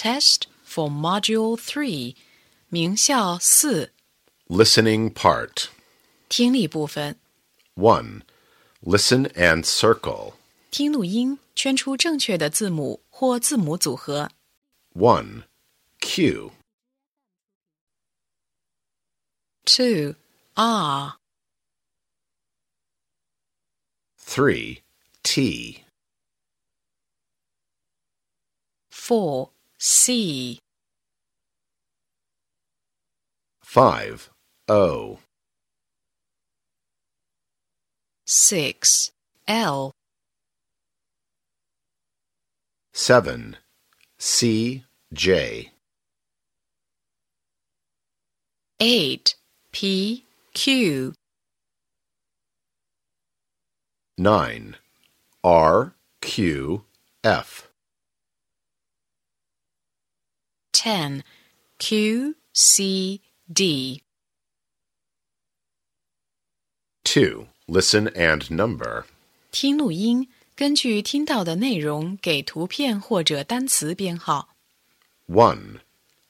test for Module 3, 名校四 Listening part. 听力部分。 1. Listen and circle. 听录音，圈出正确的字母或字母组合。 1. Q. 2. R. 3. T. 4. C. 5. O. 6. L. 7. C. J. 8. P. Q. 9. R. Q. F. 10. Q. C. D. 2. Listen and number. 听录音，根据听到的内容给图片或者单词编号。 1.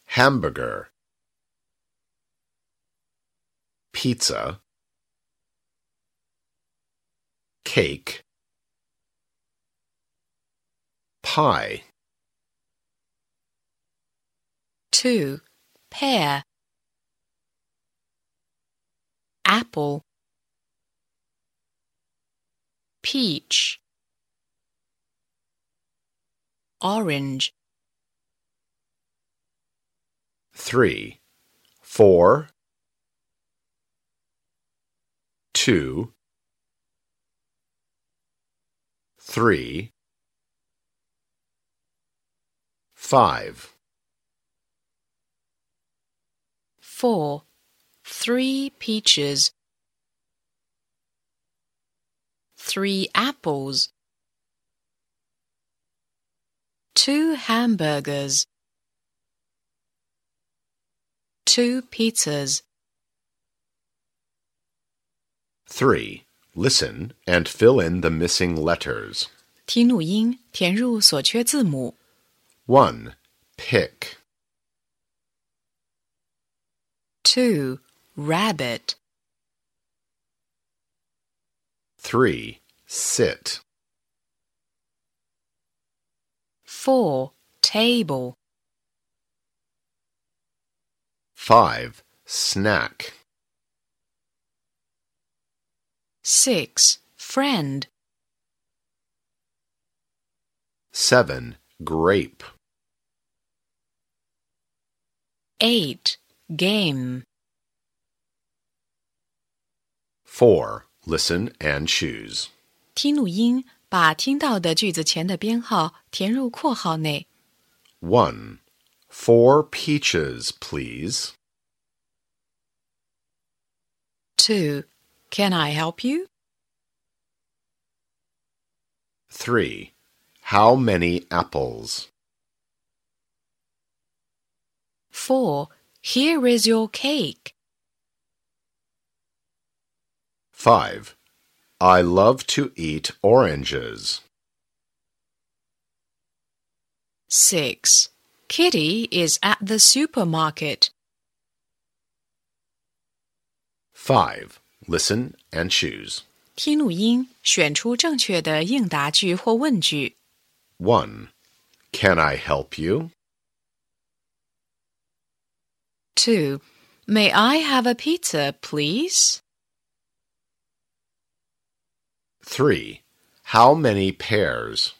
Hamburger. Pizza. Cake. Pie. 2. Pear. Apple. Peach. Orange. 3. 4. 2. 3. 5. 4. Three peaches. Three apples. Two hamburgers. Two pizzas. 3. Listen and fill in the missing letters. 听录音，填入所缺字母。 1. Pick. 2. Rabbit. 3. Sit. 4. Table. 5. Snack. 6. Friend. 7. Grape. 8. Game. 4. Listen and choose. 听录音，把听到的句子前的编号填入括号内。 1. Four peaches, please. 2. Can I help you? 3. How many apples? 4. Here is your cake. 5. I love to eat oranges. 6. Kitty is at the supermarket. 5. Listen and choose. 听录音，选出正确的应答句或问句。 1. Can I help you? 2. May I have a pizza, please? 3. How many pears?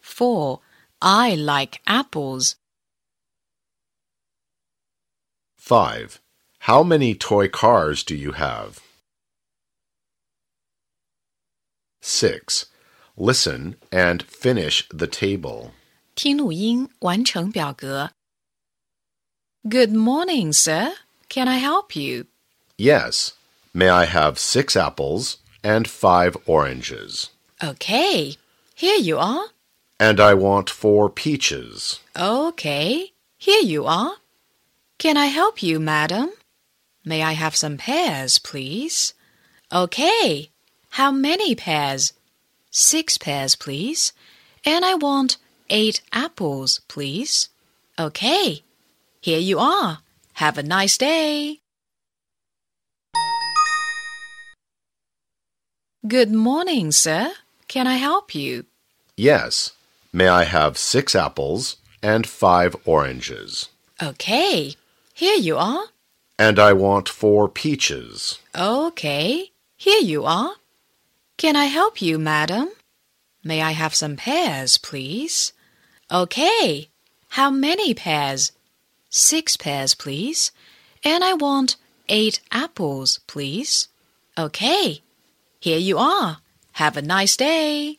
4. I like apples. 5. How many toy cars do you have? 6. Listen and finish the table. 听录音，完成表格。Good morning, sir. Can I help you? Yes. May I have six apples and five oranges? Okay. Here you are. And I want four peaches. Okay. Here you are. Can I help you, madam? May I have some pears, please? Okay. How many pears? Six pears, please. And I want eight apples, please. Okay, here you are. Have a nice day. Good morning, sir. Can I help you? Yes. May I have six apples and five oranges? Okay, here you are. And I want four peaches. Okay, here you are. Can I help you, madam? May I have some pears, please? Okay, how many pears? Six pears, please. And I want eight apples, please. Okay, here you are. Have a nice day.